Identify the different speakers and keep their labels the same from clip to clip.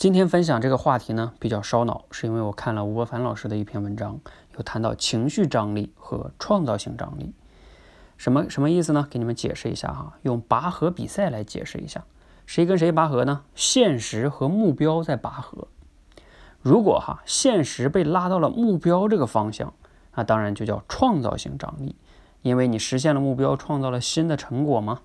Speaker 1: 今天分享这个话题呢，比较烧脑，是因为我看了吴伯凡老师的一篇文章，有谈到情绪张力和创造性张力。什么什么意思呢？给你们解释一下哈，用拔河比赛来解释一下，谁跟谁拔河呢？现实和目标在拔河。如果哈现实被拉到了目标这个方向，那当然就叫创造性张力，因为你实现了目标，创造了新的成果嘛。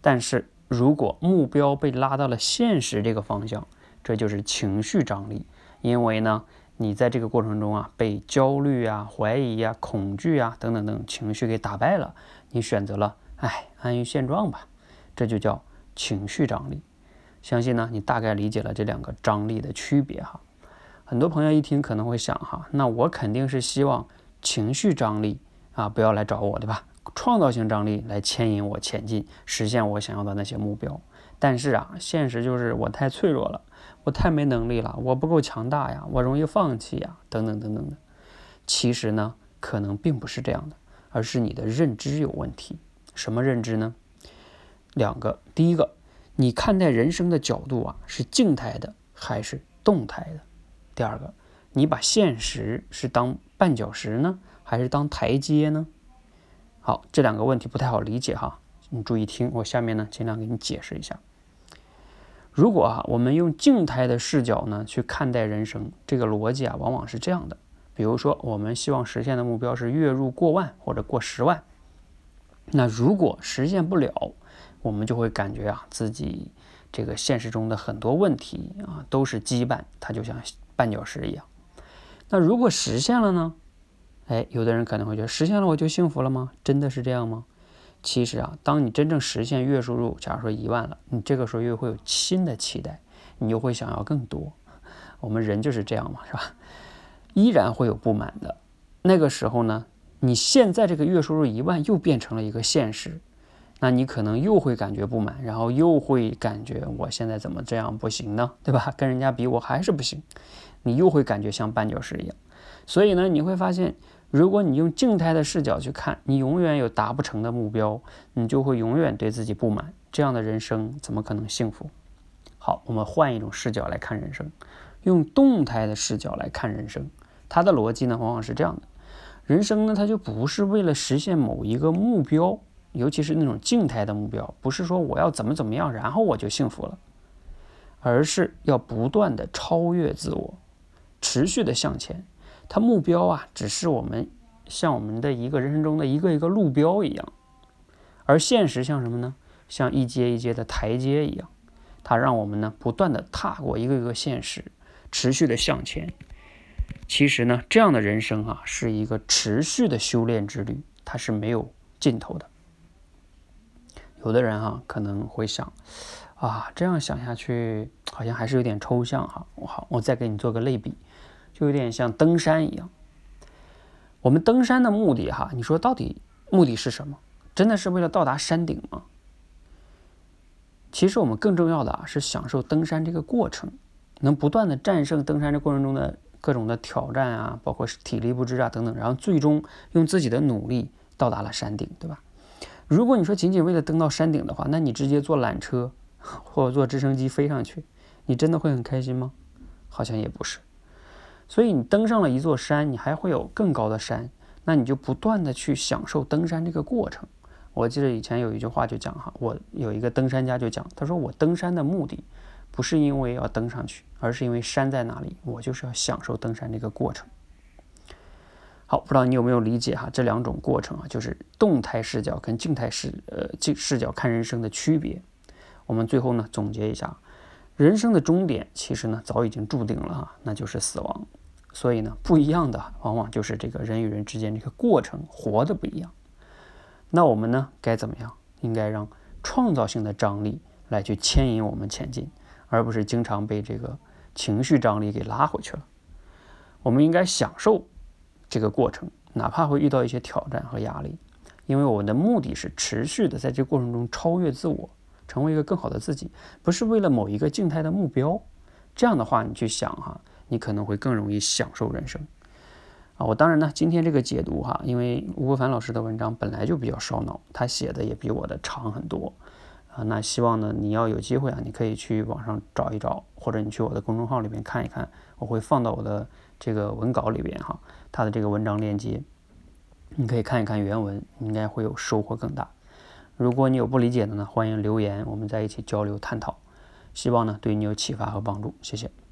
Speaker 1: 但是如果目标被拉到了现实这个方向，这就是情绪张力，因为呢，你在这个过程中啊，被焦虑啊、怀疑啊、恐惧啊等等等情绪给打败了，你选择了哎安于现状吧，这就叫情绪张力。相信呢，你大概理解了这两个张力的区别哈。很多朋友一听可能会想哈，那我肯定是希望情绪张力啊不要来找我，对吧？创造性张力来牵引我前进，实现我想要的那些目标。但是啊，现实就是我太脆弱了。我太没能力了，我不够强大呀，我容易放弃呀，等等等等的。其实呢，可能并不是这样的，而是你的认知有问题。什么认知呢？两个，第一个，你看待人生的角度啊，是静态的还是动态的？第二个，你把现实是当绊脚石呢，还是当台阶呢？好，这两个问题不太好理解哈，你注意听，我下面呢尽量给你解释一下。如果啊，我们用静态的视角呢去看待人生，这个逻辑啊，往往是这样的。比如说，我们希望实现的目标是月入过万或者过十万，那如果实现不了，我们就会感觉啊，自己这个现实中的很多问题啊都是羁绊，它就像绊脚石一样。那如果实现了呢？哎，有的人可能会觉得实现了我就幸福了吗？真的是这样吗？其实啊，当你真正实现月收入，假如说一万了，你这个时候又会有新的期待，你又会想要更多。我们人就是这样嘛，是吧？依然会有不满的。那个时候呢，你现在这个月收入一万又变成了一个现实，那你可能又会感觉不满，然后又会感觉我现在怎么这样不行呢？对吧？跟人家比我还是不行，你又会感觉像绊脚石一样。所以呢，你会发现。如果你用静态的视角去看，你永远有达不成的目标，你就会永远对自己不满。这样的人生怎么可能幸福？好，我们换一种视角来看人生，用动态的视角来看人生。它的逻辑呢，往往是这样的：人生呢，它就不是为了实现某一个目标，尤其是那种静态的目标，不是说我要怎么怎么样，然后我就幸福了，而是要不断的超越自我，持续的向前。它目标啊，只是我们像我们的一个人生中的一个一个路标一样，而现实像什么呢？像一阶一阶的台阶一样，它让我们呢不断的踏过一个一个现实，持续的向前。其实呢，这样的人生啊，是一个持续的修炼之旅，它是没有尽头的。有的人哈可能会想，啊，这样想下去好像还是有点抽象哈。我好，我再给你做个类比。就有点像登山一样，我们登山的目的哈，你说到底目的是什么？真的是为了到达山顶吗？其实我们更重要的啊是享受登山这个过程，能不断的战胜登山这过程中的各种的挑战啊，包括体力不支啊等等，然后最终用自己的努力到达了山顶，对吧？如果你说仅仅为了登到山顶的话，那你直接坐缆车或者坐直升机飞上去，你真的会很开心吗？好像也不是。所以你登上了一座山，你还会有更高的山，那你就不断的去享受登山这个过程。我记得以前有一句话就讲哈，我有一个登山家就讲，他说我登山的目的不是因为要登上去，而是因为山在哪里，我就是要享受登山这个过程。好，不知道你有没有理解哈，这两种过程啊，就是动态视角跟静态视呃静视角看人生的区别。我们最后呢总结一下。人生的终点其实呢早已经注定了哈，那就是死亡。所以呢，不一样的往往就是这个人与人之间这个过程活的不一样。那我们呢该怎么样？应该让创造性的张力来去牵引我们前进，而不是经常被这个情绪张力给拉回去了。我们应该享受这个过程，哪怕会遇到一些挑战和压力，因为我们的目的是持续的在这过程中超越自我。成为一个更好的自己，不是为了某一个静态的目标。这样的话，你去想哈，你可能会更容易享受人生啊。我当然呢，今天这个解读哈，因为吴伯凡老师的文章本来就比较烧脑，他写的也比我的长很多啊，那希望呢你要有机会啊，你可以去网上找一找，或者你去我的公众号里面看一看，我会放到我的这个文稿里边哈，它的这个文章链接，你可以看一看原文，应该会有收获更大。如果你有不理解的呢，欢迎留言，我们在一起交流探讨。希望呢对你有启发和帮助，谢谢。